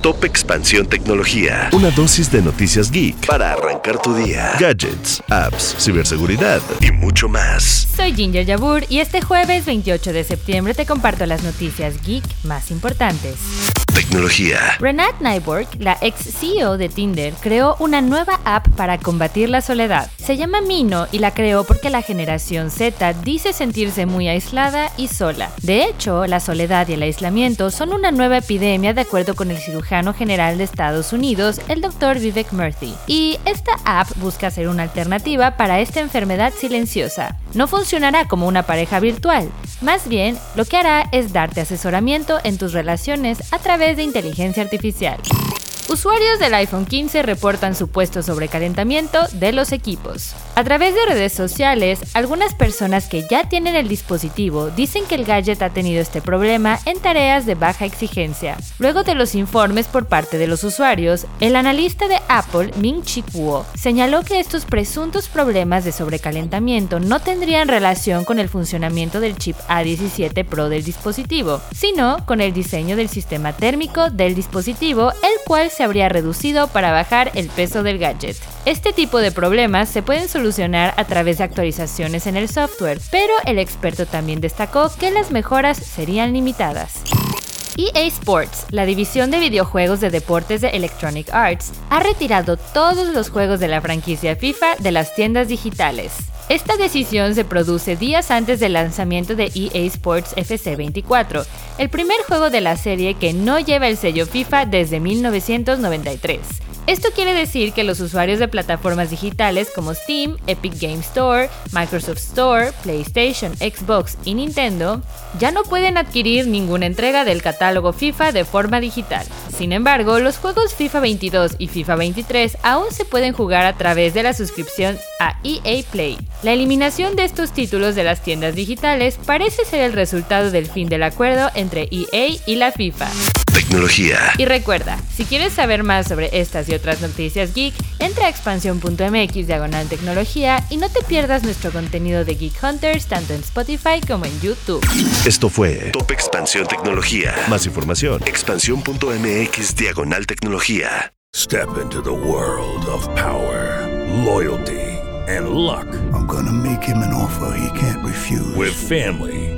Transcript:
Top Expansión Tecnología. Una dosis de noticias geek para arrancar tu día. Gadgets, apps, ciberseguridad y mucho más. Soy Ginger Yabur y este jueves 28 de septiembre te comparto las noticias geek más importantes. Tecnología. Renat Nyborg, la ex CEO de Tinder, creó una nueva app para combatir la soledad. Se llama Mino y la creó porque la generación Z dice sentirse muy aislada y sola. De hecho, la soledad y el aislamiento son una nueva epidemia de acuerdo con el cirujano general de Estados Unidos, el Dr. Vivek Murthy. Y esta app busca ser una alternativa para esta enfermedad silenciosa. No funcionará como una pareja virtual, más bien lo que hará es darte asesoramiento en tus relaciones a través de inteligencia artificial. Usuarios del iPhone 15 reportan supuesto sobrecalentamiento de los equipos. A través de redes sociales, algunas personas que ya tienen el dispositivo dicen que el gadget ha tenido este problema en tareas de baja exigencia. Luego de los informes por parte de los usuarios, el analista de Apple, Ming Chi Kuo, señaló que estos presuntos problemas de sobrecalentamiento no tendrían relación con el funcionamiento del chip A17 Pro del dispositivo, sino con el diseño del sistema térmico del dispositivo, el cual se habría reducido para bajar el peso del gadget. Este tipo de problemas se pueden solucionar a través de actualizaciones en el software, pero el experto también destacó que las mejoras serían limitadas. EA Sports, la división de videojuegos de deportes de Electronic Arts, ha retirado todos los juegos de la franquicia FIFA de las tiendas digitales. Esta decisión se produce días antes del lanzamiento de EA Sports FC 24, el primer juego de la serie que no lleva el sello FIFA desde 1993. Esto quiere decir que los usuarios de plataformas digitales como Steam, Epic Game Store, Microsoft Store, PlayStation, Xbox y Nintendo ya no pueden adquirir ninguna entrega del catálogo FIFA de forma digital. Sin embargo, los juegos FIFA 22 y FIFA 23 aún se pueden jugar a través de la suscripción a EA Play. La eliminación de estos títulos de las tiendas digitales parece ser el resultado del fin del acuerdo entre EA y la FIFA. Tecnología. Y recuerda, si quieres saber más sobre estas y otras noticias geek, entra a expansión.mx diagonal tecnología y no te pierdas nuestro contenido de Geek Hunters tanto en Spotify como en YouTube. Esto fue Top Expansión Tecnología. Más información, expansión.mx diagonal tecnología. Step into the world of power, loyalty, and luck. I'm gonna make him an offer he can't refuse. With family,